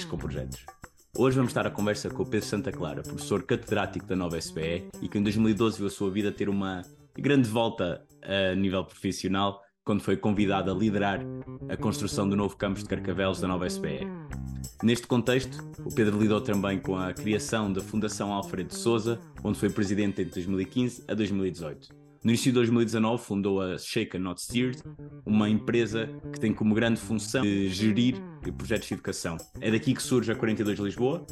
com Projetos. Hoje vamos estar a conversa com o Pedro Santa Clara, professor catedrático da nova SBE e que em 2012 viu a sua vida ter uma grande volta a nível profissional quando foi convidado a liderar a construção do novo campus de Carcavelos da nova SBE. Neste contexto, o Pedro lidou também com a criação da Fundação Alfredo Souza, onde foi presidente entre 2015 a 2018. No início de 2019 fundou a Shaken Not Steered, uma empresa que tem como grande função de gerir projetos de educação. É daqui que surge a 42 Lisboa,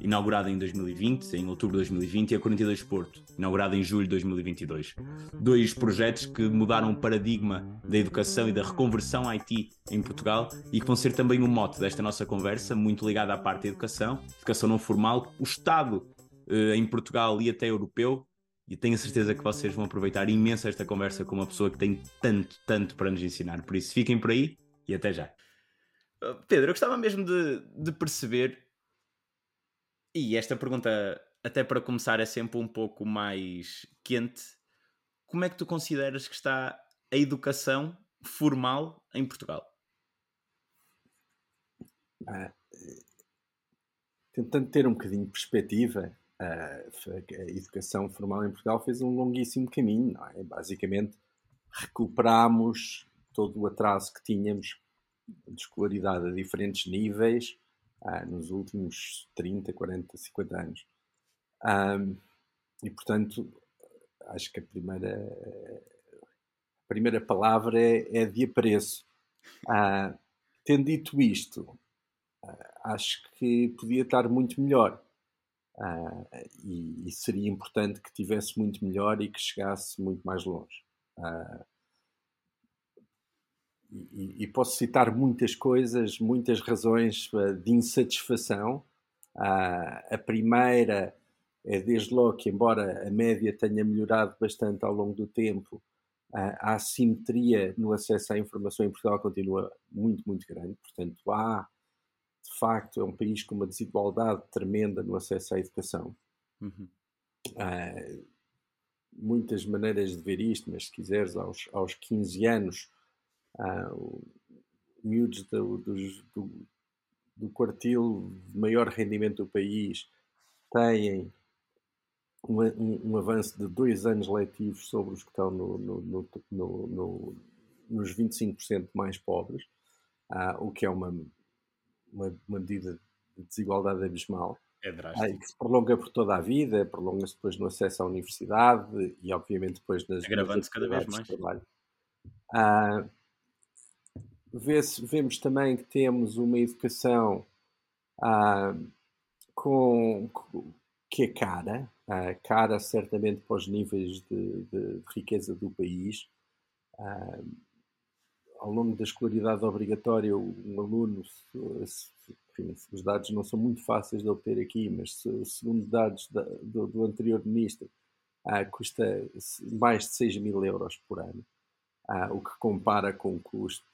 inaugurada em 2020, em outubro de 2020, e a 42 Porto, inaugurada em julho de 2022. Dois projetos que mudaram o paradigma da educação e da reconversão IT em Portugal e que vão ser também o mote desta nossa conversa, muito ligada à parte da educação, educação não formal, o Estado eh, em Portugal e até europeu, e tenho a certeza que vocês vão aproveitar imenso esta conversa com uma pessoa que tem tanto, tanto para nos ensinar. Por isso, fiquem por aí e até já. Uh, Pedro, eu gostava mesmo de, de perceber, e esta pergunta, até para começar, é sempre um pouco mais quente. Como é que tu consideras que está a educação formal em Portugal? Ah, tentando ter um bocadinho de perspectiva, a, educação formal em Portugal fez um longuíssimo caminho. É? Basicamente, recuperámos todo o atraso que tínhamos de escolaridade a diferentes níveis uh, nos últimos 30, 40, 50 anos. Um, e, portanto, acho que a primeira, a primeira palavra é, é de apreço. Uh, tendo dito isto, uh, acho que podia estar muito melhor. Uh, e, e, seria importante que tivesse muito melhor e que chegasse muito mais longe. Uh, e, e, posso citar muitas coisas, muitas razões uh, de insatisfação. a primeira é, desde logo, que embora a média tenha melhorado bastante ao longo do tempo, a assimetria no acesso à informação em Portugal continua muito, muito grande. Portanto, há de facto é um país com uma desigualdade tremenda no acesso à educação. Uhum. Uh, muitas maneiras de ver isto, mas se quiseres, aos, aos 15 anos, uh, miúdos do, do, do, do quartil de maior rendimento do país têm um, um, um, avanço de dois anos letivos sobre os que estão no, no, no, nos 25% mais pobres, uh, o que é uma uma, uma medida de desigualdade abismal. É drástico. Que se prolonga por toda a vida, prolonga-se depois no acesso à universidade e, obviamente, depois nas. Agravando-se cada vez mais. Ah, vemos também que temos uma educação ah, com, que é cara, ah, cara certamente para os níveis de, de, de riqueza do país. Ao longo da escolaridade obrigatória, um aluno, enfim, os dados não são muito fáceis de obter aqui, mas segundo dados da, do, do, anterior ministro, ah, custa mais de 6 mil euros por ano, ah, o que compara com o custo,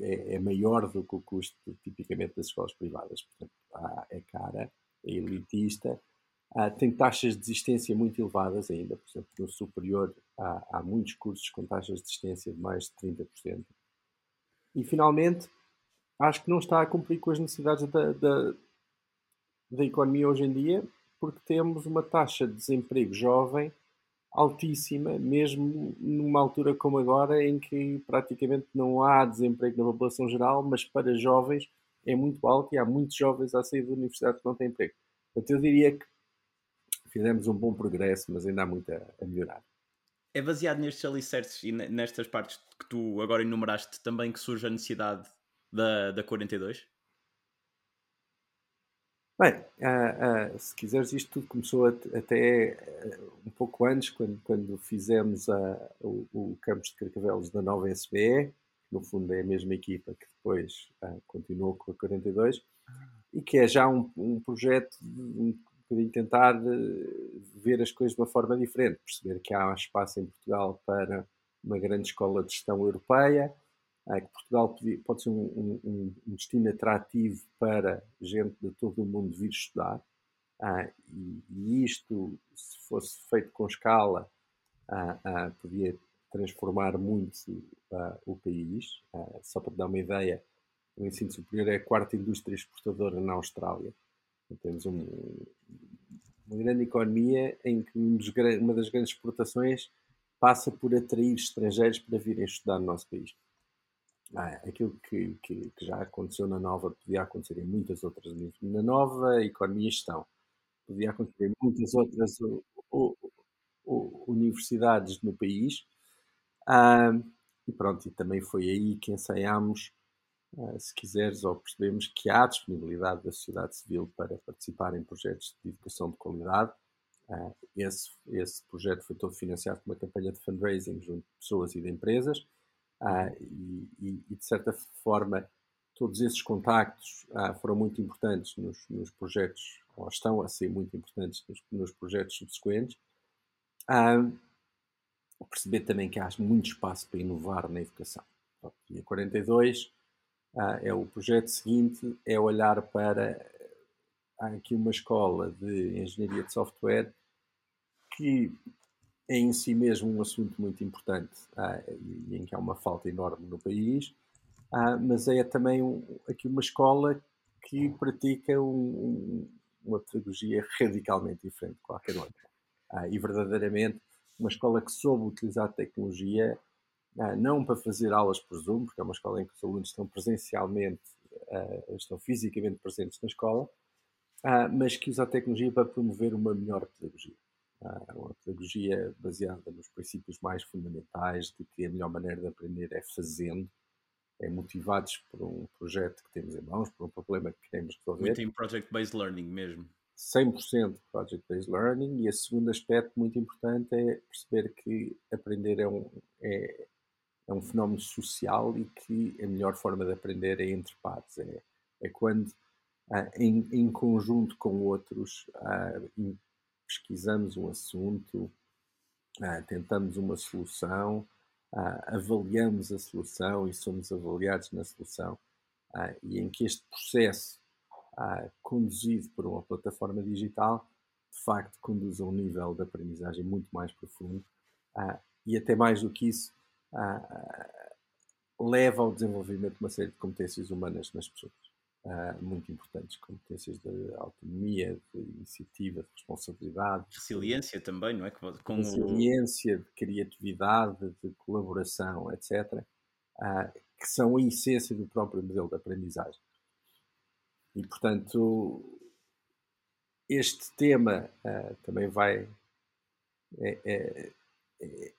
é, é, maior do que o custo tipicamente das escolas privadas. Portanto, ah, é cara, é elitista, ah, tem taxas de desistência muito elevadas ainda, por exemplo, no superior há, há muitos cursos com taxas de desistência de mais de 30%. E finalmente, acho que não está a cumprir com as necessidades da, da, da economia hoje em dia, porque temos uma taxa de desemprego jovem altíssima, mesmo numa altura como agora, em que praticamente não há desemprego na população geral, mas para jovens é muito alto e há muitos jovens a sair da universidade que não têm emprego. Portanto, eu diria que fizemos um bom progresso, mas ainda há muito a, a melhorar. É baseado nestes alicerces e nestas partes que tu agora enumeraste também que surge a necessidade da, da 42? Bem, uh, uh, se quiseres, isto tudo começou até uh, um pouco antes, quando, quando fizemos o, o campus de Carcavelos da nova SBE, que no fundo é a mesma equipa que depois continuou com a 42, e que é já um, um projeto de, de tentar ver as coisas de uma forma diferente, perceber que há espaço em Portugal para uma grande escola de gestão europeia, é, que Portugal pode ser um, um, um, destino atrativo para gente de todo o mundo vir estudar. Ah, e, e, isto, se fosse feito com escala, podia transformar muito o país. Só para dar uma ideia, o ensino superior é a quarta indústria exportadora na Austrália. Temos um, uma grande economia em que um dos, uma das grandes exportações passa por atrair estrangeiros para virem estudar no nosso país. Ah, aquilo que, que, que, já aconteceu na Nova podia acontecer em muitas outras. Na Nova, economia e gestão. Podia acontecer em muitas outras o, o, o, universidades no país. Ah, e pronto, e também foi aí que ensaiámos, eh, se quiseres, ou percebemos que há disponibilidade da sociedade civil para participar em projetos de educação de qualidade. Eh, esse, esse projeto foi todo financiado por uma campanha de fundraising junto de pessoas e de empresas, ah, e, e, de certa forma, todos esses contactos ah, foram muito importantes nos, nos, projetos, ou estão a ser muito importantes nos, nos projetos subsequentes. Ah, perceber também que há muito espaço para inovar na educação. Dia 42, ah, é o projeto seguinte é olhar para há aqui uma escola de engenharia de software que é em si mesmo um assunto muito importante ah, e em que há uma falta enorme no país, ah, mas é também um, aqui uma escola que pratica um, um, uma pedagogia radicalmente diferente de qualquer outra. Ah, e verdadeiramente uma escola que soube utilizar a tecnologia não para fazer aulas por Zoom, porque é uma escola em que os alunos estão presencialmente, ah, estão fisicamente presentes na escola, ah, mas que usa a tecnologia para promover uma melhor pedagogia uma pedagogia baseada nos princípios mais fundamentais de que a melhor maneira de aprender é fazendo, é motivados por um projeto que temos em mãos, por um problema que queremos resolver. Muito em project-based learning mesmo. 100% project-based learning e o segundo aspecto muito importante é perceber que aprender é um, é, é um fenómeno social e que a melhor forma de aprender é entre pares, é, é quando ah, em, em, conjunto com outros ah, pesquisamos um assunto, uh, tentamos uma solução, uh, avaliamos a solução e somos avaliados na solução, uh, e em que este processo, conduzido por uma plataforma digital, de facto conduz a um nível de aprendizagem muito mais profundo e até mais do que isso, leva ao desenvolvimento de uma série de competências humanas nas pessoas uh, muito importantes, competências de autonomia, de iniciativa, de responsabilidade. Resiliência de, também, não é? Com resiliência, de criatividade, de colaboração, etc., ah, que são a essência do próprio modelo de aprendizagem. E, portanto, este tema uh, também vai. É, é, é,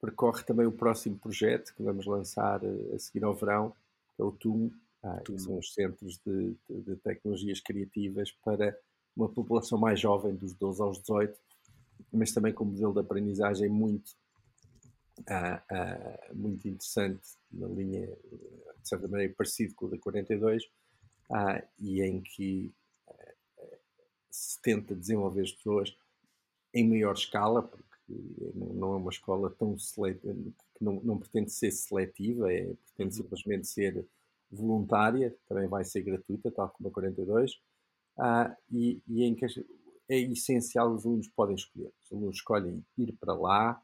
percorre também o próximo projeto que vamos lançar a seguir ao verão, que é o TUM, ah, que são os centros de, de, de, tecnologias criativas para uma população mais jovem, dos 12 aos 18, mas também com um modelo de aprendizagem muito, ah, ah, muito interessante, na linha, de certa maneira, parecido com o da 42, ah, e em que ah, se tenta desenvolver as pessoas em maior escala, porque não é uma escola tão seletiva, que não, não pretende ser seletiva, é, pretende uhum. simplesmente ser voluntária, também vai ser gratuita, tal como a 42, uh, ah, e, e, em que é essencial os alunos podem escolher. Os alunos escolhem ir para lá,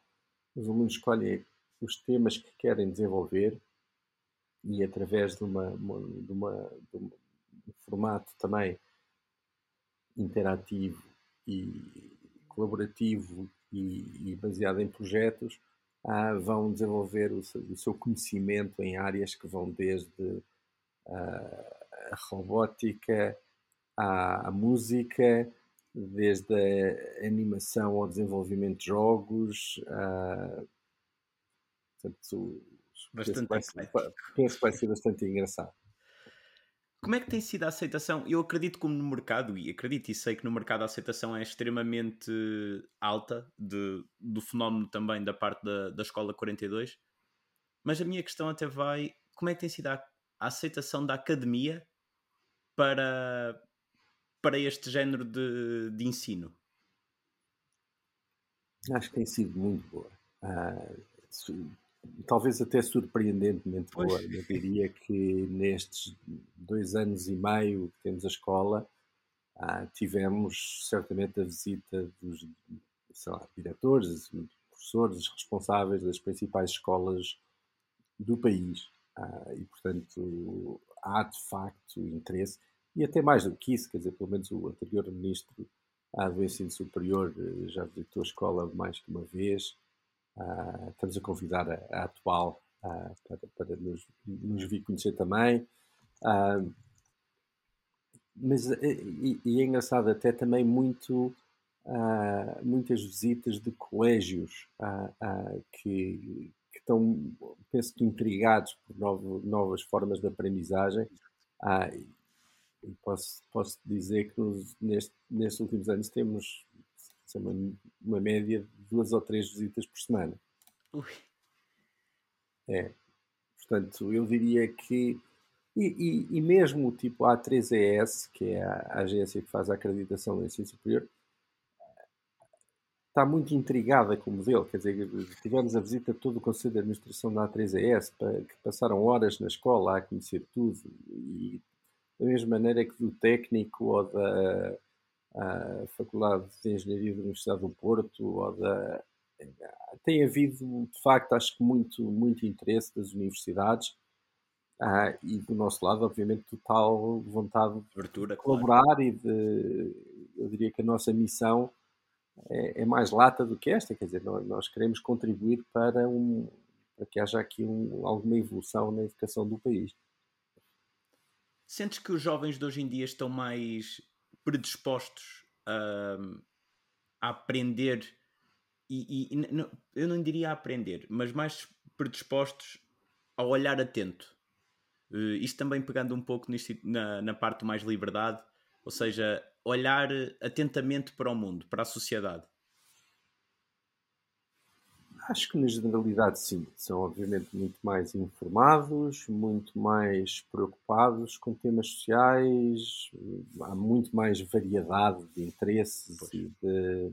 os alunos escolhem os temas que querem desenvolver e através de, uma, de, uma, de um formato também interativo e colaborativo e, e baseado em projetos, ah, vão desenvolver o, o, seu conhecimento em áreas que vão desde a robótica, à, música, desde a animação ao desenvolvimento de jogos. Uh, portanto, bastante penso, penso que vai ser bastante engraçado. Como é que tem sido a aceitação? Eu acredito como no mercado, e acredito e sei que no mercado a aceitação é extremamente alta de, do fenómeno também da parte da, da Escola 42, mas a minha questão até vai, como é que tem sido a a aceitação da academia para, para este género de, de ensino? Acho que tem sido muito boa. Uh, talvez até surpreendentemente pois. boa. Eu diria que nestes dois anos e meio que temos a escola, uh, tivemos certamente a visita dos lá, diretores, professores, responsáveis das principais escolas do país. Uh, e, portanto, há de facto interesse, e até mais do que isso, quer dizer, pelo menos o anterior ministro do Ensino Superior eh, já visitou a escola mais que uma vez. Uh, estamos a convidar a, a atual uh, para, para nos, nos, vir conhecer também. Uh, mas e, e, é engraçado até também muito muitas visitas de colégios que, que estão, penso que, intrigados por novo, novas formas de aprendizagem. Ah, posso, posso dizer que nos, neste, nestes últimos anos temos uma, uma média de duas ou três visitas por semana. Ui. É. Portanto, eu diria que. E, e, e mesmo tipo a A3ES, que é a agência que faz a acreditação do ensino superior, está muito intrigada com o modelo. Quer dizer, tivemos a visita de todo o Conselho de Administração da A3AS, que passaram horas na escola a conhecer tudo. E da mesma maneira que do técnico ou da Faculdade de Engenharia da Universidade do Porto, ou da. Tem havido, de facto, acho que muito, muito interesse das universidades. Ah, e do nosso lado, obviamente, total vontade Abertura, de colaborar claro. e de, eu diria que a nossa missão é, é, mais lata do que esta, quer dizer, nós, nós queremos contribuir para, um, para que haja aqui um, alguma evolução na educação do país. Sentes que os jovens de hoje em dia estão mais predispostos a, a aprender e, e, e, eu não diria a aprender, mas mais predispostos a olhar atento. Uh, isto também pegando um pouco nisto, na, na parte mais liberdade, ou seja, olhar atentamente para o mundo, para a sociedade? Acho que na generalidade sim. São obviamente muito mais informados, muito mais preocupados com temas sociais, há muito mais variedade de interesses e de.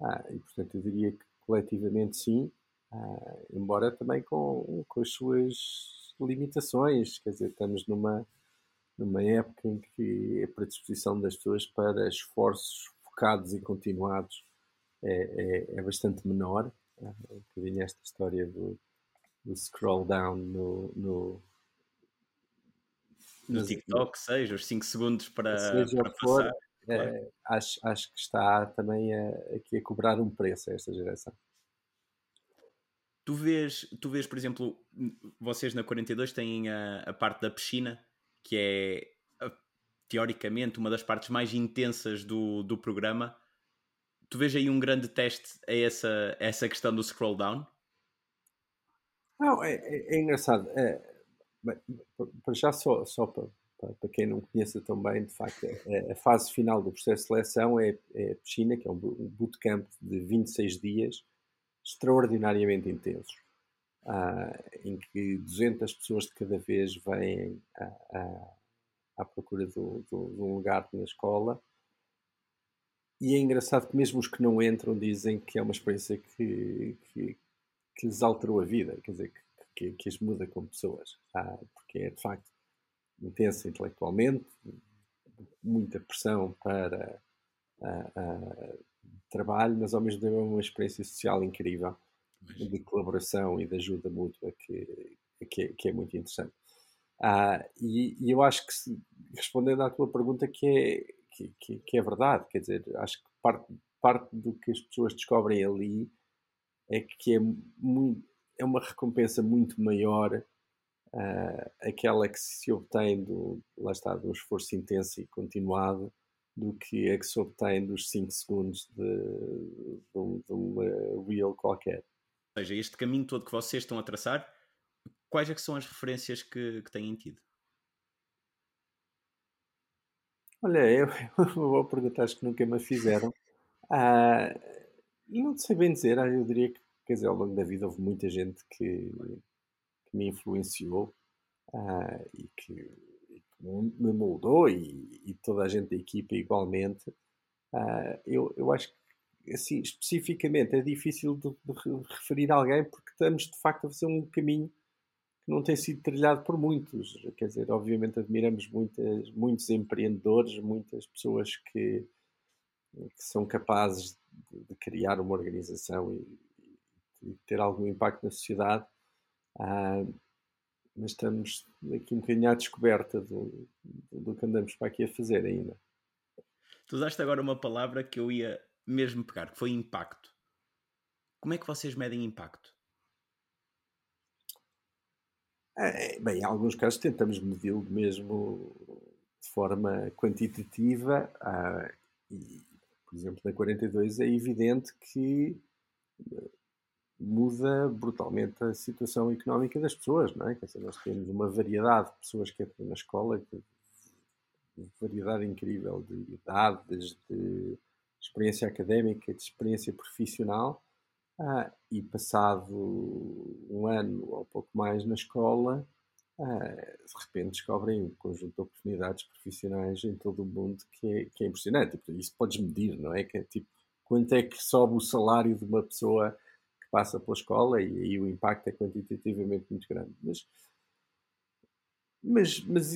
Ah, e portanto eu diria que coletivamente sim, ah, embora também com, com as suas limitações, quer dizer, estamos numa numa época em que a predisposição das pessoas para esforços focados e continuados é, é, é bastante menor. Um bocadinho esta história do, do scroll down no, no, no TikTok, seja os 5 segundos para, seja para for, passar. É, acho, acho que está também a, aqui a cobrar um preço a esta geração. Tu vês, tu vês, por exemplo, vocês na 42 têm a, a parte da piscina que é teoricamente uma das partes mais intensas do, do programa. Tu vês aí um grande teste a essa, a essa questão do scroll down? Não, é, é, é engraçado. É, para já, só, só para, para, quem não conheça tão bem, de facto, é, é, a fase final do processo de seleção é, é a piscina, que é um bootcamp de 26 dias, extraordinariamente intensos uh, em que 200 pessoas de cada vez vêm à procura do, do, de um lugar na escola. E é engraçado que mesmo os que não entram dizem que é uma experiência que, que, que lhes alterou a vida, quer dizer, que, que, que as muda como pessoas, ah, porque é de facto intensa intelectualmente, muita pressão para trabalho, mas ao mesmo tempo é uma experiência social incrível de colaboração e de ajuda mútua que, que, é, que é muito interessante. Ah, e, e, eu acho que, respondendo à tua pergunta, que é, que, que, é verdade, quer dizer, acho que parte, parte do que as pessoas descobrem ali é que é, muito, é uma recompensa muito maior uh, aquela que se obtém do, lá está, do esforço intenso e continuado do que a que se obtém dos 5 segundos de, de, de uma reel qualquer seja, este caminho todo que vocês estão a traçar, quais é que são as referências que, que têm tido? Olha, eu, vou perguntar, acho que nunca me fizeram. Ah, não sei bem dizer, ah, eu diria que, quer dizer, ao longo da vida houve muita gente que, que me influenciou ah, e, que, que, me moldou e, e, toda a gente da equipa igualmente. Ah, eu, eu acho que assim, especificamente é difícil de, de, referir a alguém porque estamos de facto a fazer um caminho não tem sido trilhado por muitos. Quer dizer, obviamente admiramos muitas, muitos empreendedores, muitas pessoas que, que são capazes de, de, criar uma organização e, e, ter algum impacto na sociedade. Ah, mas estamos aqui um bocadinho à descoberta do, do que andamos para aqui a fazer ainda. Tu usaste agora uma palavra que eu ia mesmo pegar, que foi impacto. Como é que vocês medem impacto? É, bem, em alguns casos tentamos medi-lo mesmo de forma quantitativa. Ah, e, por exemplo, na 42 é evidente que muda brutalmente a situação económica das pessoas, não é? Quer dizer, nós temos uma variedade de pessoas que entram na escola, variedade incrível de idades, de experiência académica, de experiência profissional, ah, e passado um ano ou pouco mais na escola, ah, de repente descobrem um conjunto de oportunidades profissionais em todo o mundo que é, que é impressionante. E, isso podes medir, não é? Que é tipo, quanto é que sobe o salário de uma pessoa passa pela escola e aí o impacto é quantitativamente muito grande. Mas, mas, mas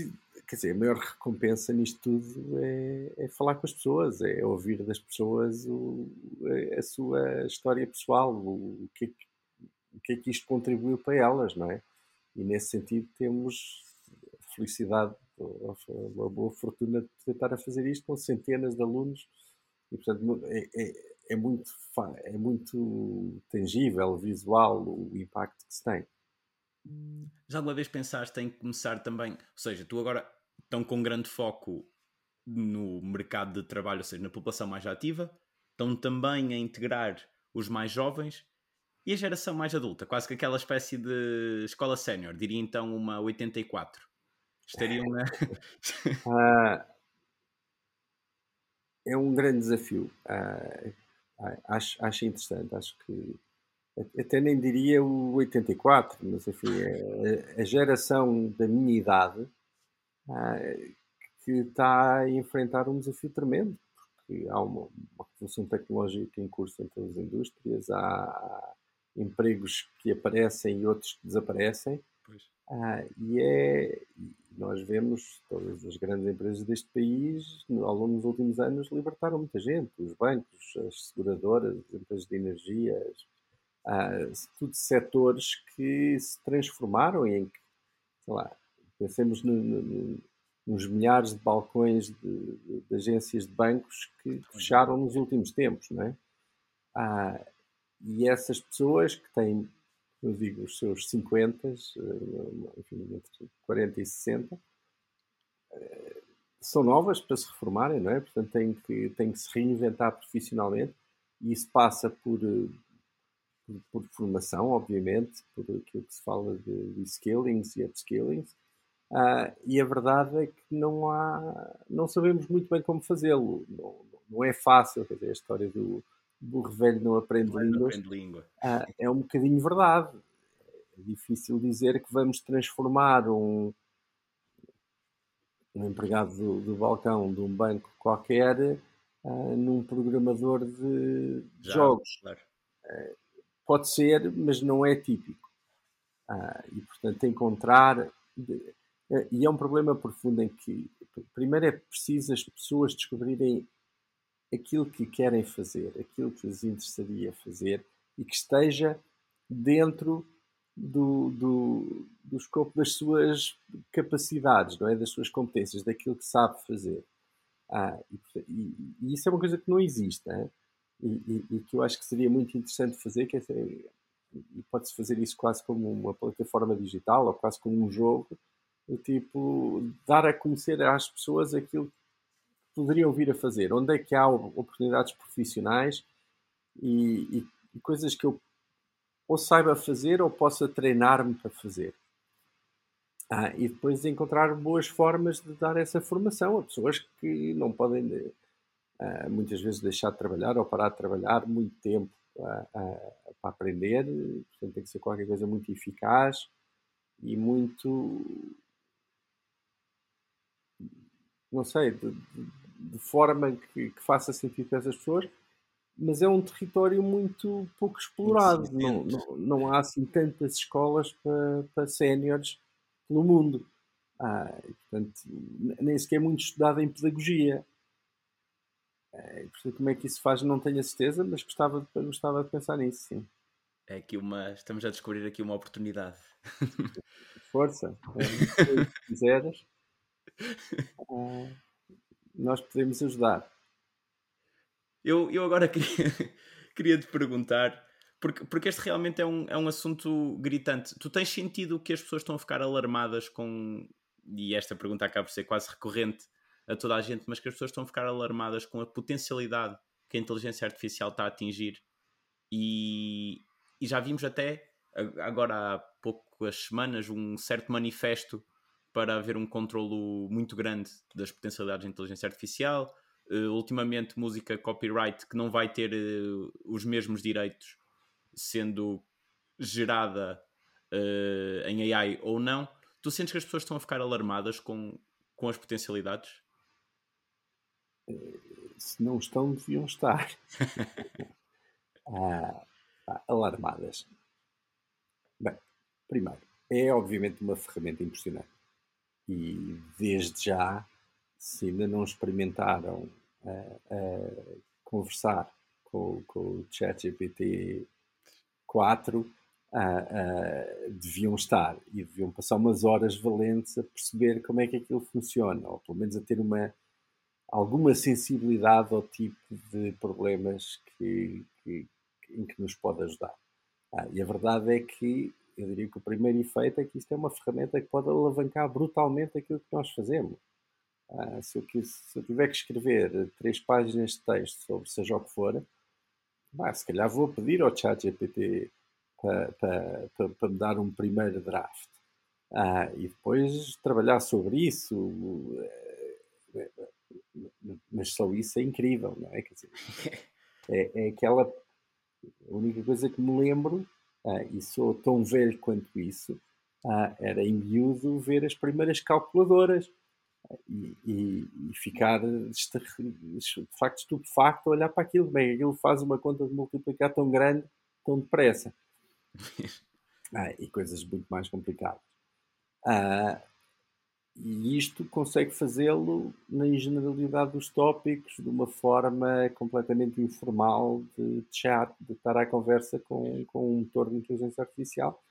quer dizer, a maior recompensa nisto tudo é, é falar com as pessoas, é ouvir das pessoas o, a sua história pessoal, o, o, que é que, o que é que isto contribuiu para elas, não é? E nesse sentido temos a felicidade, a boa fortuna de tentar a fazer isto com centenas de alunos e, portanto, é, é é muito, é muito tangível, visual o impacto que se tem. Já alguma vez pensaste em começar também, ou seja, tu agora estão com grande foco no mercado de trabalho, ou seja, na população mais ativa, estão também a integrar os mais jovens e a geração mais adulta, quase que aquela espécie de escola sénior, diria então uma 84. Estariam na. ah, é um grande desafio. Ah, acho, acho interessante. Acho que até nem diria o 84, mas enfim, a, a geração da minha idade ah, que está a enfrentar um desafio tremendo, porque há uma, uma revolução tecnológica em curso em todas as indústrias, há empregos que aparecem e outros que desaparecem. Ah, e é, nós vemos todas as grandes empresas deste país, ao longo dos últimos anos, libertaram muita gente. Os bancos, as seguradoras, as empresas de energia, uh, tudo setores que se transformaram em que, sei lá, pensemos no, no, nos milhares de balcões de, de, de, agências de bancos que fecharam nos últimos tempos, não é? Uh, e essas pessoas que têm eu digo, os seus 50, eh, enfim, entre 40 e 60, eh, são novas para se reformarem, não é? Portanto, têm que, têm que se reinventar profissionalmente e isso passa por, eh, por, por formação, obviamente, por aquilo que se fala de, de skillings e upskillings. Uh, e a verdade é que não há, não sabemos muito bem como fazê-lo. Não, não é fácil, quer dizer, a história do, burro velho não aprende línguas, aprende língua. Ah, é um bocadinho verdade. É difícil dizer que vamos transformar um, um empregado do, do balcão de um banco qualquer ah, num programador de, Já, jogos. Claro. Pode ser, mas não é típico. Ah, e, portanto, encontrar. E é um problema profundo em que, primeiro, é preciso as pessoas descobrirem aquilo que querem fazer, aquilo que lhes interessaria fazer e que esteja dentro do, do, do escopo das suas capacidades, não é? das suas competências, daquilo que sabe fazer. Ah, e, e, e, isso é uma coisa que não existe é? E, e, que eu acho que seria muito interessante fazer, que é, e pode-se fazer isso quase como uma plataforma digital ou quase como um jogo, tipo dar a conhecer às pessoas aquilo poderiam vir a fazer? Onde é que há oportunidades profissionais e, e, e coisas que eu ou saiba fazer ou possa treinar-me para fazer? Ah, e depois encontrar boas formas de dar essa formação a pessoas que não podem muitas vezes deixar de trabalhar ou parar de trabalhar muito tempo para aprender. Portanto, tem que ser qualquer coisa muito eficaz e muito não sei, de, de, de forma que, que, faça sentido para essas pessoas, mas é um território muito pouco explorado. Não, não, não, há assim tantas escolas para, para séniores no mundo. Ah, portanto, nem sequer é muito estudado em pedagogia. É, como é que isso faz, não tenho a certeza, mas gostava, gostava de pensar nisso, sim. É aqui uma. Estamos a descobrir aqui uma oportunidade. Força. É, se quiseres, uh, nós podemos ajudar. Eu, eu agora queria, queria te perguntar, porque, porque este realmente é um, é um assunto gritante. Tu tens sentido que as pessoas estão a ficar alarmadas com. E esta pergunta acaba por ser quase recorrente a toda a gente, mas que as pessoas estão a ficar alarmadas com a potencialidade que a inteligência artificial está a atingir. E, e já vimos até, agora há poucas semanas, um certo manifesto para haver um controlo muito grande das potencialidades da inteligência artificial. Uh, ultimamente, música copyright que não vai ter uh, os mesmos direitos sendo gerada uh, em AI ou não. Tu sentes que as pessoas estão a ficar alarmadas com, com as potencialidades? Se não estão, deviam estar. ah, alarmadas. Bem, primeiro, é obviamente uma ferramenta impressionante. E desde já, se ainda não experimentaram uh, uh, conversar com, com o ChatGPT 4, uh, deviam estar e deviam passar umas horas valentes a perceber como é que aquilo funciona, ou pelo menos a ter uma alguma sensibilidade ao tipo de problemas que, que, em que nos pode ajudar. Ah, e a verdade é que eu diria que o primeiro efeito é que isto é uma ferramenta que pode alavancar brutalmente aquilo que nós fazemos. Ah, se, eu, se, eu, tiver que escrever três páginas de texto sobre seja o que for, bah, se calhar vou pedir ao chat GPT para, para, para, para me dar um primeiro draft. Ah, e depois trabalhar sobre isso. Mas só isso é incrível, não é? Quer dizer, é, é aquela a única coisa que me lembro, uh, e sou tão velho quanto isso, uh, era em miúdo ver as primeiras calculadoras uh, e, e, e, ficar de facto estupefacto a olhar para aquilo. Bem, aquilo faz uma conta de multiplicar tão grande, tão depressa. e coisas muito mais complicadas. E isto consegue fazê-lo na generalidade dos tópicos, de uma forma completamente informal de chat, de estar à conversa com, com um motor de inteligência artificial.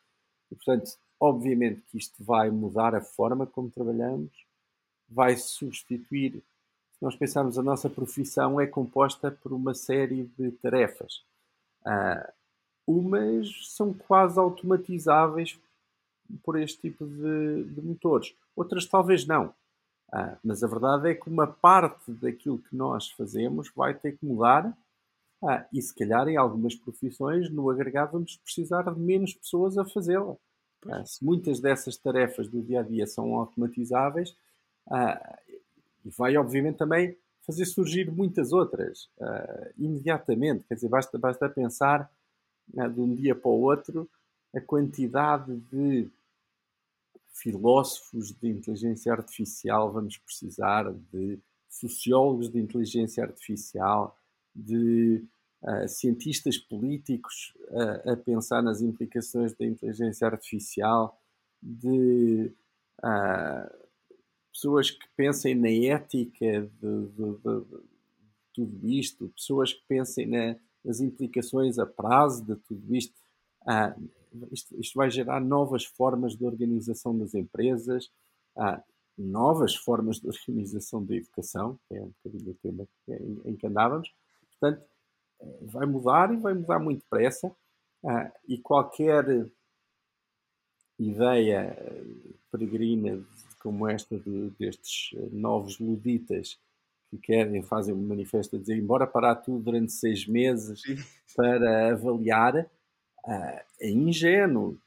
E, portanto, obviamente que isto vai mudar a forma como trabalhamos, vai substituir. Se nós pensarmos, a nossa profissão é composta por uma série de tarefas. Uh, umas são quase automatizáveis por este tipo de, de motores outras talvez não. Ah, mas a verdade é que uma parte daquilo que nós fazemos vai ter que mudar ah, e se calhar em algumas profissões no agregado vamos precisar de menos pessoas a fazê-la. Ah, se muitas dessas tarefas do dia a dia são automatizáveis, ah, e vai obviamente também fazer surgir muitas outras imediatamente. Quer dizer, basta, basta pensar ah, de um dia para o outro a quantidade de filósofos de inteligência artificial, vamos precisar de sociólogos de inteligência artificial, de uh, cientistas políticos uh, a pensar nas implicações da inteligência artificial, de uh, pessoas que pensem na ética de, de, de, de tudo isto, pessoas que pensem na, nas implicações a prazo de tudo isto. Isto, isto, vai gerar novas formas de organização das empresas, ah, novas formas de organização da educação, que é um bocadinho o tema em, em que andávamos. Portanto, eh, vai mudar e vai mudar muito depressa. Ah, e qualquer ideia eh, peregrina como esta de, destes eh, novos luditas que querem, fazem um manifesto a dizer embora parar tudo durante seis meses para avaliar, é ingênuo.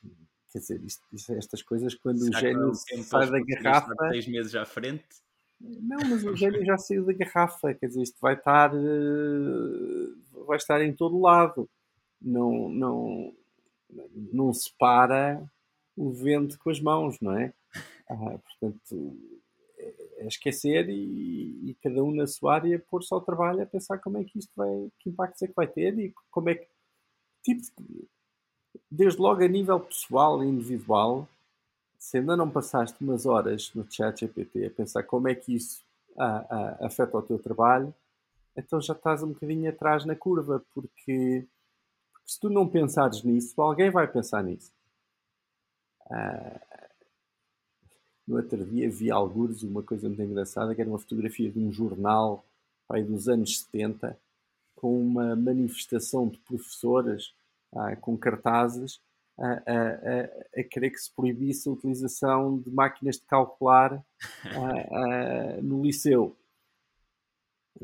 Quer dizer, isto, isto, estas coisas, quando Será o gênio sai da garrafa. Seis meses à frente? Não, mas o gênio já saiu da garrafa. Quer dizer, isto vai estar, uh, vai estar em todo lado. Não, não, não se para o vento com as mãos, não é? Ah, portanto, é, é esquecer e, e, cada um na sua área pôr-se ao trabalho a pensar como é que isto vai, que impactos é que vai ter e como é que tipo desde logo a nível pessoal e individual, se ainda não passaste umas horas no chat GPT a pensar como é que isso a, a, afeta o teu trabalho, então já estás um bocadinho atrás na curva, porque, porque Se tu não pensares nisso, alguém vai pensar nisso. Uh, no outro dia vi alguns uma coisa muito engraçada, que era uma fotografia de um jornal aí dos anos 70, com uma manifestação de professoras ah, com cartazes a, a, a, querer que se proibisse a utilização de máquinas de calcular ah, no liceu.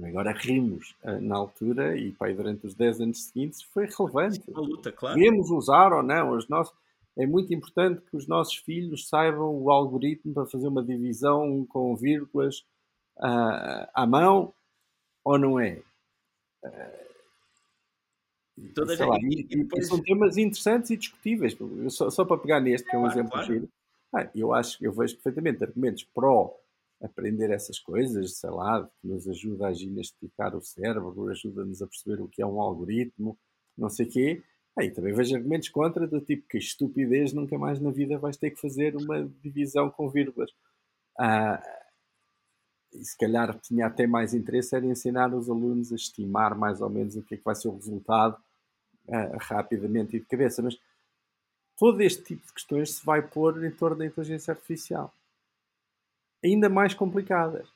Agora rimos na altura e pai, durante os 10 anos seguintes foi relevante. Uma luta, claro. Podemos usar ou não. Os nossos, é muito importante que os nossos filhos saibam o algoritmo para fazer uma divisão com vírgulas uh, à mão ou não é? Uh, Toda lá, e, e depois... São temas interessantes e discutíveis. Só, só para pegar neste, que é um claro, exemplo claro. Ah, eu acho eu vejo perfeitamente argumentos pró aprender essas coisas, sei lá, que nos ajuda a ginasticar o cérebro, ajuda-nos a perceber o que é um algoritmo, não sei o quê. Aí ah, também vejo argumentos contra, do tipo que estupidez, nunca mais na vida vais ter que fazer uma divisão com vírgulas. Ah, e se calhar tinha até mais interesse era ensinar os alunos a estimar mais ou menos o que é que vai ser o resultado uh, rapidamente e de cabeça. Mas todo este tipo de questões se vai pôr em torno da inteligência artificial. Ainda mais complicadas.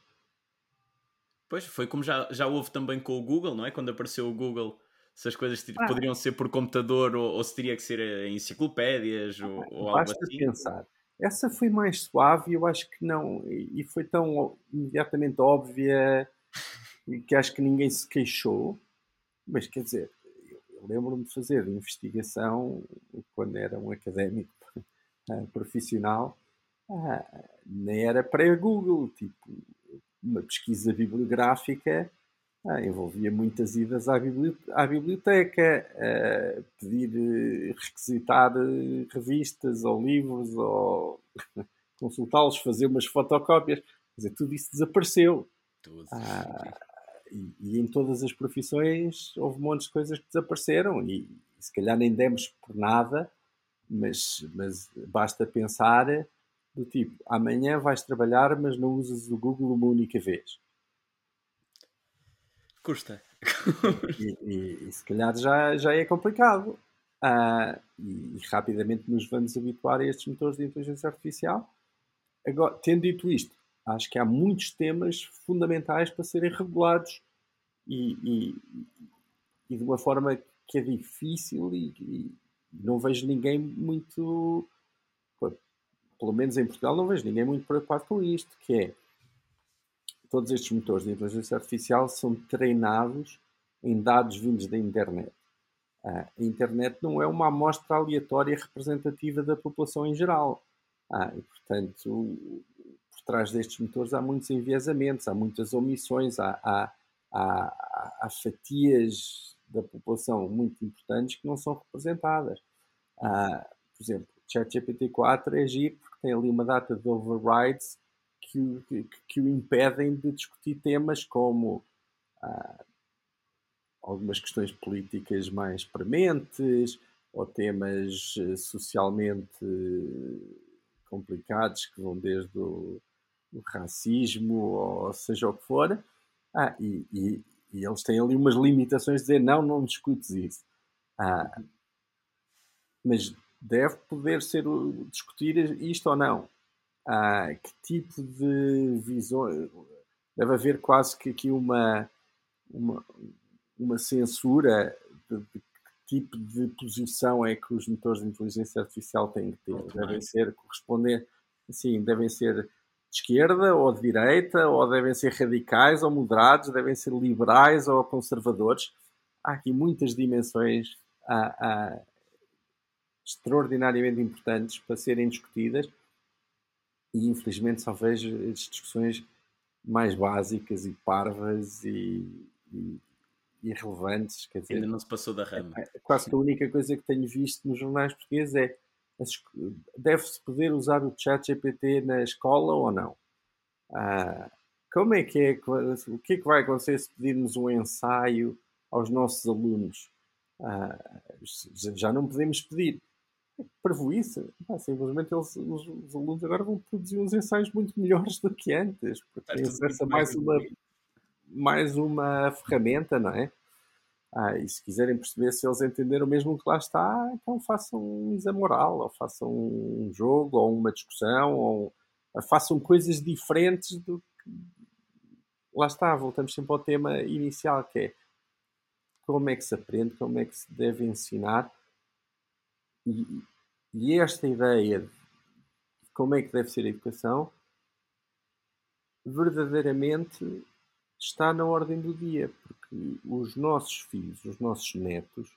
Pois, foi como já, já houve também com o Google, não é? Quando apareceu o Google, se as coisas ah. poderiam ser por computador ou, ou, se teria que ser em enciclopédias ou, ou algo assim. pensar. Essa foi mais suave, eu acho que não, e foi tão imediatamente óbvia que acho que ninguém se queixou. Mas quer dizer, eu lembro-me de fazer investigação quando era um académico uh, profissional, uh, nem era pré-Google, tipo, uma pesquisa bibliográfica uh, envolvia muitas idas à, biblioteca, à biblioteca pedir, requisitar revistas ou livros ou consultá-los, fazer umas fotocópias, quer dizer, tudo isso desapareceu. Tudo. Ah, e, e, em todas as profissões houve montes de coisas que desapareceram e, e se calhar nem demos por nada, mas, mas basta pensar do tipo, amanhã vais trabalhar, mas não usas o Google uma única vez. Custa. e, e, e, se calhar já, já é complicado. Uh, e, rapidamente nos vamos habituar a estes motores de inteligência artificial. Agora, tendo dito isto, acho que há muitos temas fundamentais para serem regulados e, e, e de uma forma que é difícil e, e, não vejo ninguém muito, pelo menos em Portugal, não vejo ninguém muito preocupado com isto, que é todos estes motores de inteligência artificial são treinados em dados vindos da internet. a internet não é uma amostra aleatória representativa da população em geral. Ah, e, portanto, trás destes motores há muitos enviesamentos, há muitas omissões, há, há, há, há fatias da população muito importantes que não são representadas. Ah, por exemplo, o ChatGPT-4 é giro porque tem ali uma data de overrides que, que, que o impedem de discutir temas como ah, algumas questões políticas mais prementes ou temas eh, socialmente complicados que vão desde o o racismo, ou seja o que for, ah, e, e, e, eles têm ali umas limitações de dizer não, não discutes isso. Ah, mas deve poder ser discutir isto ou não. Ah, que tipo de visões. Deve haver quase que aqui uma, uma, uma censura de, de, que tipo de posição é que os motores de inteligência artificial têm que ter. Devem ser corresponder, assim, devem ser de esquerda ou de direita, ou devem ser radicais ou moderados, devem ser liberais ou conservadores. Há aqui muitas dimensões ah, ah, extraordinariamente importantes para serem discutidas e infelizmente só vejo as discussões mais básicas e parvas e, e irrelevantes. Quer dizer, Ainda não se passou da rama. É, é quase que a única coisa que tenho visto nos jornais portugueses é deve-se poder usar o chat GPT na escola ou não? Ah, como é que é? O que é que vai acontecer se pedirmos um ensaio aos nossos alunos? Ah, já não podemos pedir. Prevoíça. Ah, simplesmente eles, os, os, alunos agora vão produzir uns ensaios muito melhores do que antes, porque tem acesso a mais uma, mais uma ferramenta, não é? Ah, e se quiserem perceber se eles entenderam mesmo o que lá está, então façam um exame moral, ou façam um jogo, ou uma discussão, ou façam coisas diferentes do que. Lá está, voltamos sempre ao tema inicial, que é como é que se aprende, como é que se deve ensinar. E, esta ideia de como é que deve ser a educação verdadeiramente está na ordem do dia, porque os nossos filhos, os nossos netos,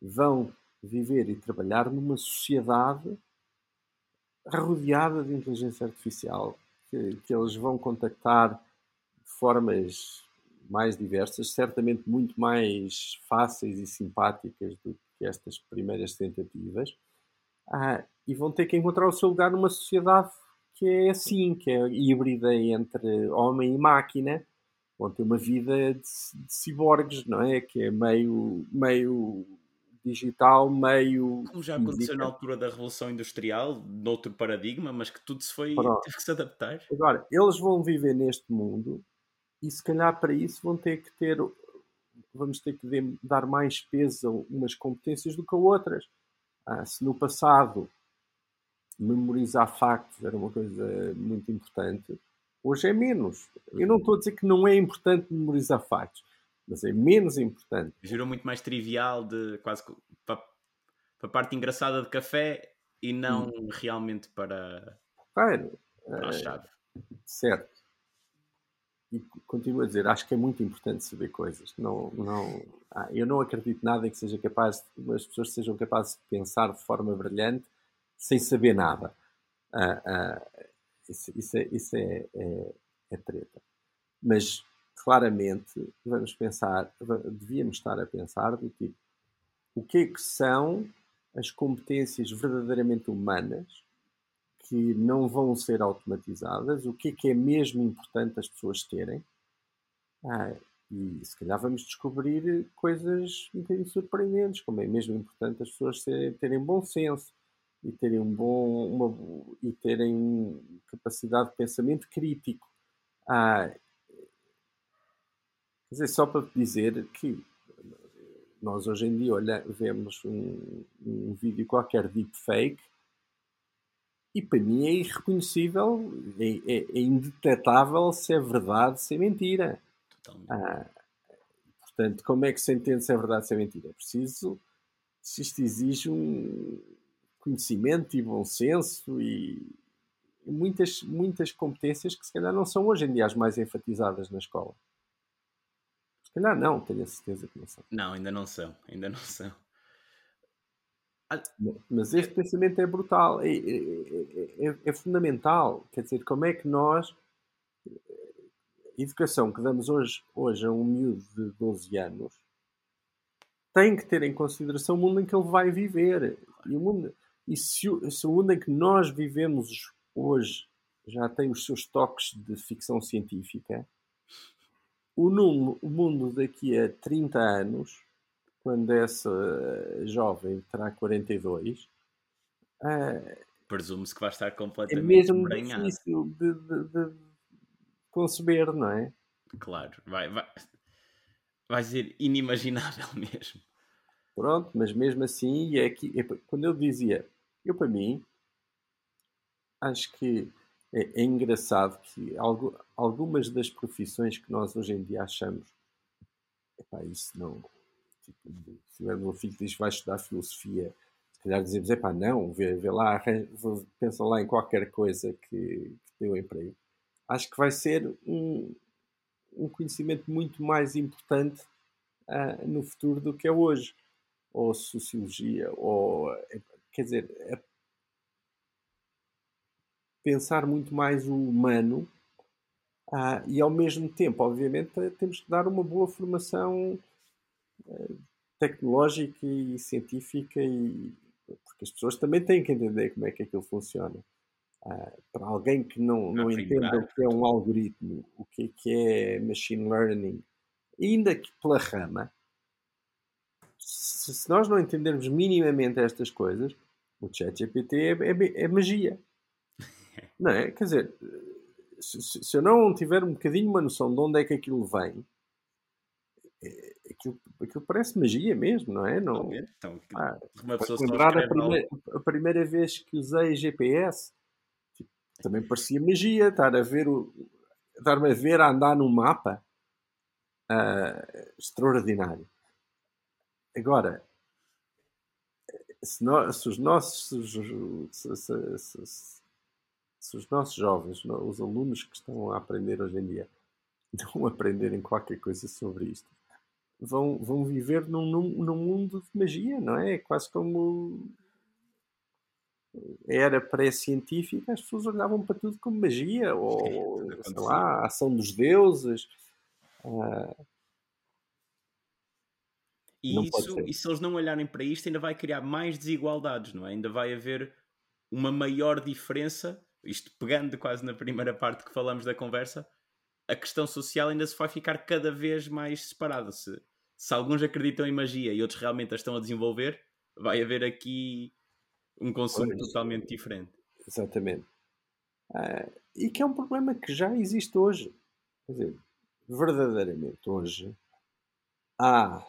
vão viver e trabalhar numa sociedade rodeada de inteligência artificial, que, que eles vão contactar de formas mais diversas, certamente muito mais fáceis e simpáticas do que estas primeiras tentativas, ah, e vão ter que encontrar o seu lugar numa sociedade que é assim, que é híbrida entre homem e máquina, vão ter uma vida de, de ciborgues, não é? Que é meio, meio digital, meio. Como já aconteceu física. na altura da Revolução Industrial, noutro paradigma, mas que tudo se foi. Pronto. teve que se adaptar. Agora, eles vão viver neste mundo e se calhar para isso vão ter que ter. Vamos ter que dar mais peso a umas competências do que a outras. Ah, se no passado memorizar factos era uma coisa muito importante, hoje é menos. Eu não estou a dizer que não é importante memorizar factos, mas é menos importante. Virou muito mais trivial de quase para, para a parte engraçada de café e não hum. realmente para, claro, para a eh, chave. certo. E continuo a dizer, acho que é muito importante saber coisas. Não, não, ah, eu não acredito nada que seja capaz, as pessoas sejam capazes de pensar de forma brilhante sem saber nada. Ah, ah, isso, isso, é, isso é, é, é treta. Mas claramente vamos pensar, devíamos estar a pensar do tipo o que é que são as competências verdadeiramente humanas que não vão ser automatizadas, o que é que é mesmo importante as pessoas terem. Ah, e se calhar vamos descobrir coisas um bocadinho surpreendentes, como é mesmo importante as pessoas terem, terem bom senso e terem um bom uma, e terem capacidade de pensamento crítico. Ah, quer dizer, só para dizer que nós hoje em dia olha, vemos um, um vídeo qualquer deepfake e para mim é irreconhecível, é, é, é indetetável se é verdade, se é mentira. Ah, portanto, como é que se entende se é verdade, se é mentira? É preciso, se isto exige um conhecimento e bom senso e, muitas, muitas competências que se calhar não são hoje em dia as mais enfatizadas na escola. Se calhar não, tenho a certeza que não são. Não, ainda não são, ainda não são. Mas este pensamento é brutal, é, é, é, é, fundamental. Quer dizer, como é que nós, a educação que damos hoje, hoje a um miúdo de 12 anos, tem que ter em consideração o mundo em que ele vai viver. E, o mundo, e se, se o mundo em que nós vivemos hoje já tem os seus toques de ficção científica, o, mundo, o mundo daqui a 30 anos quando essa jovem terá 42, uh, presume-se que vai estar completamente é mesmo difícil de, de, de, conceber, não é? Claro, vai, vai, vai ser inimaginável mesmo. Pronto, mas mesmo assim, é que, é, quando eu dizia, eu para mim, acho que é, é engraçado que algo, algumas das profissões que nós hoje em dia achamos, epá, isso não, Tipo, se o meu filho diz que vai estudar filosofia, se calhar dizemos, é pá, não, vê, vê lá, pensa lá em qualquer coisa que, que deu emprego. Acho que vai ser um, um conhecimento muito mais importante uh, no futuro do que é hoje. Ou sociologia, ou. Quer dizer, é pensar muito mais o humano uh, e, ao mesmo tempo, obviamente, temos que dar uma boa formação tecnológica e científica e porque as pessoas também têm que entender como é que aquilo funciona. Uh, para alguém que não, não entenda o que é um algoritmo, o que é, que é machine learning, ainda que pela rama, se, se nós não entendermos minimamente estas coisas, o ChatGPT é, é, é magia. Não é? Quer dizer, se, se, eu não tiver um bocadinho uma noção de onde é que aquilo vem, aquilo, aquilo parece magia mesmo, não é? Não, então, ah, uma pessoa lembrar a primeira, a primeira vez que usei GPS, tipo, também parecia magia estar a ver o estar-me a ver a andar no mapa uh, extraordinário. Agora, se, nós, se os nossos se, se, se, os nossos jovens, os alunos que estão a aprender hoje em dia, não aprenderem qualquer coisa sobre isto, vão, vão viver num, num, mundo de magia, não é? Quase como era pré-científica, as pessoas olhavam para tudo como magia, ou sei lá, a ação dos deuses. E, isso, e se eles não olharem para isto, ainda vai criar mais desigualdades, não é? Ainda vai haver uma maior diferença, isto pegando quase na primeira parte que falamos da conversa, a questão social ainda se vai ficar cada vez mais separada. Se, se alguns acreditam em magia e outros realmente a estão a desenvolver, vai haver aqui um consumo pois, totalmente diferente. Exatamente. Uh, e que é um problema que já existe hoje. Quer dizer, verdadeiramente hoje há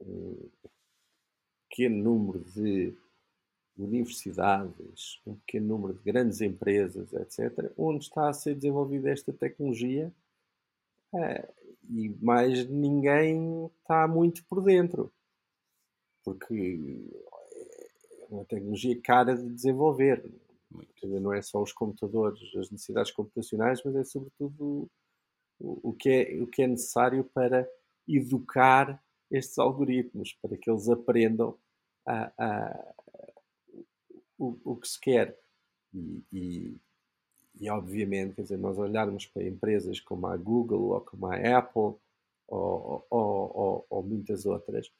um pequeno número de universidades, um pequeno número de grandes empresas, etc., onde está a ser desenvolvida esta tecnologia é, e mais ninguém está muito por dentro, porque é uma tecnologia cara de desenvolver. Não é só os computadores, as necessidades computacionais, mas é sobretudo o, o, que, é, o que é necessário para educar estes algoritmos para que eles aprendam a, a, o, o, que se quer. E, e, e, obviamente, quer dizer, nós olharmos para empresas como a Google ou como a Apple ou, ou, ou, ou muitas outras,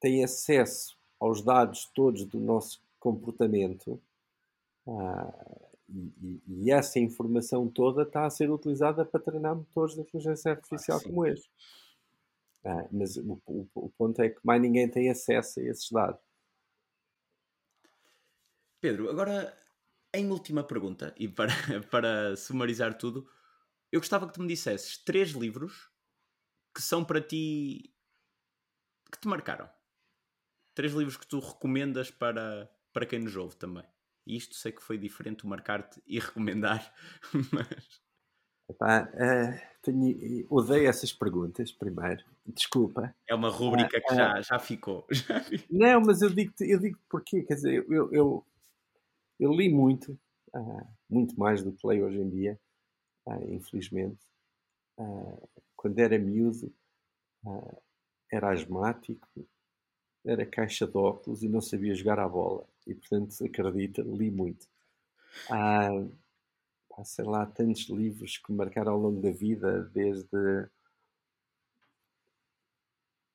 têm acesso aos dados todos do nosso comportamento ah, e, e, essa informação toda está a ser utilizada para treinar motores de inteligência artificial ah, como este. Ah, mas o, o, o, ponto é que mais ninguém tem acesso a esses dados. Pedro, agora em última pergunta, e para, para sumarizar tudo, eu gostava que tu me dissesses três livros que são para ti que te marcaram. Três livros que tu recomendas para, para quem nos ouve também. E isto sei que foi diferente marcar-te e recomendar, mas. Epá, uh, tenho, odeio essas perguntas, primeiro. Desculpa. É uma rúbrica uh, que já, já ficou. não, mas eu digo, eu digo porquê. Quer dizer, eu, eu, eu li muito, uh, muito mais do que leio hoje em dia, infelizmente. quando era miúdo, era asmático, era caixa de óculos e não sabia jogar à bola. E, portanto, acredita, li muito. Ah, há, sei lá, tantos livros que marcaram ao longo da vida, desde,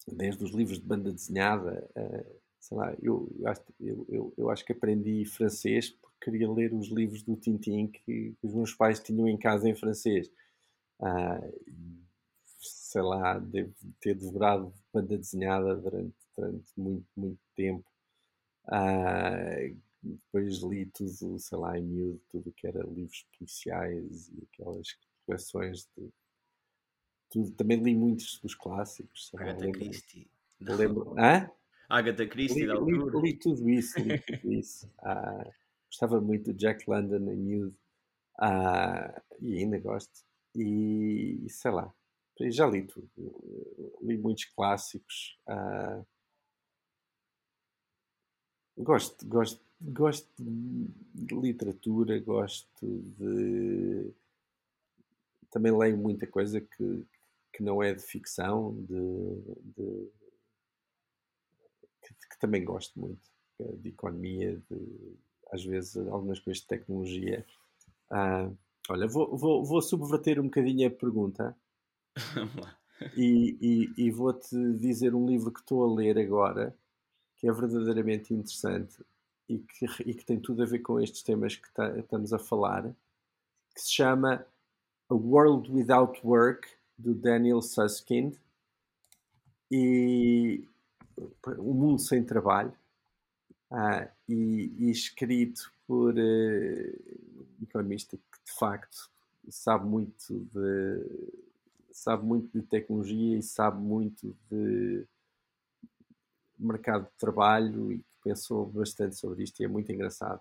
desde os livros de banda desenhada, sei lá, eu, eu, eu, eu, acho que aprendi francês porque queria ler os livros do Tintin que, os meus pais tinham em casa em francês. Uh, sei lá, devo ter devorado banda desenhada durante, durante muito, muito tempo. Uh, depois li tudo, sei lá, em miúdo, tudo que era livros policiais e aquelas coleções de. Tudo. Também li muitos dos clássicos. Agatha Christie. Lembro. Hã? Agatha Christie, li, li, li, tudo isso, li tudo isso. Ah, gostava muito do Jack London em miúdo. Ah, e ainda gosto. E sei lá, já li tudo. Li muitos clássicos. Ah, gosto, gosto gosto de literatura, gosto de. Também leio muita coisa que, que não é de ficção, de, de... Também gosto muito, é de economia, de, às vezes algumas coisas de tecnologia. Ah, olha, vou, vou, vou subverter um bocadinho a pergunta. Vamos lá. E, e, e vou-te dizer um livro que estou a ler agora, que é verdadeiramente interessante e que, e que tem tudo a ver com estes temas que tá, estamos a falar, que se chama A World Without Work, do Daniel Susskind, e O Mundo Sem Trabalho, ah, e, e, escrito por uh, um economista que de facto sabe muito de, sabe muito de tecnologia e sabe muito de mercado de trabalho e pensou bastante sobre isto e é muito engraçado.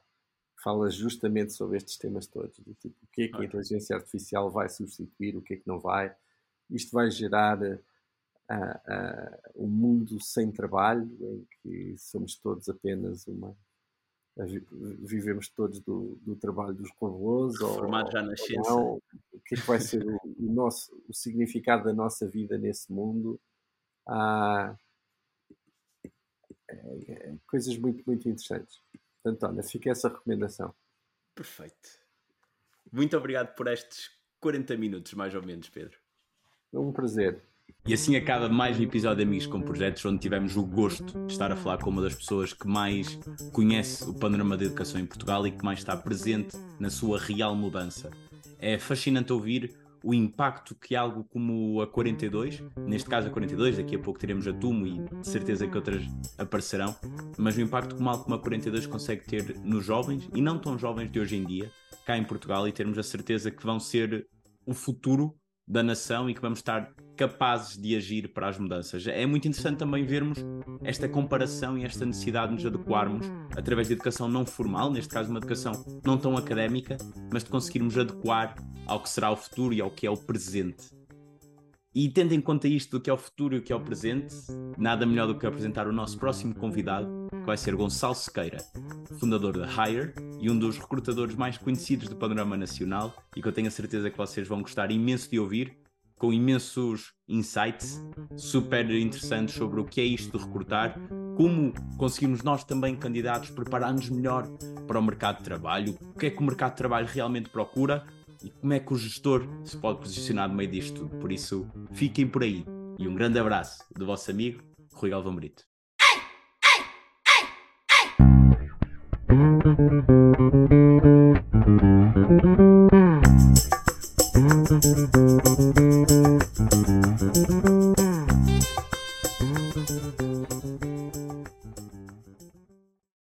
Fala justamente sobre estes temas todos, do tipo, o que é que a inteligência artificial vai substituir, o que é que não vai. Isto vai gerar uh, um mundo sem trabalho, em que somos todos apenas uma. Vivemos todos do, do trabalho dos robôs. Formado já na ciência. o que é que vai ser o, o, nosso, o significado da nossa vida nesse mundo? Uh, é, é, coisas muito, muito interessantes. Portanto, olha, fica essa recomendação. Perfeito. Muito obrigado por estes 40 minutos, mais ou menos, Pedro. É um prazer. E assim acaba mais um episódio de Amigos com Projetos, onde tivemos o gosto de estar a falar com uma das pessoas que mais conhece o panorama da educação em Portugal e que mais está presente na sua real mudança. É fascinante ouvir o impacto que algo como a 42, neste caso a 42, daqui a pouco teremos a Tumo e de certeza que outras aparecerão, mas o impacto que algo como a 42 consegue ter nos jovens e não tão jovens de hoje em dia, cá em Portugal, e termos a certeza que vão ser o futuro da nação e que vamos estar capazes de agir para as mudanças. É muito interessante também vermos esta comparação e esta necessidade de nos adequarmos através de educação não formal, neste caso uma educação não tão académica, mas de conseguirmos adequar ao que será o futuro e ao que é o presente. E tendo em conta isto do que é o futuro e o que é o presente, nada melhor do que apresentar o nosso próximo convidado, que vai ser Gonçalo Sequeira, fundador da Hire e um dos recrutadores mais conhecidos do panorama nacional e que eu tenho a certeza que vocês vão gostar imenso de ouvir, com imensos insights super interessantes sobre o que é isto de recrutar, como conseguimos nós também, candidatos, preparar-nos melhor para o mercado de trabalho, o que é que o mercado de trabalho realmente procura e como é que o gestor se pode posicionar no meio disto. Por isso, fiquem por aí e um grande abraço do vosso amigo Rui Galvão Brito.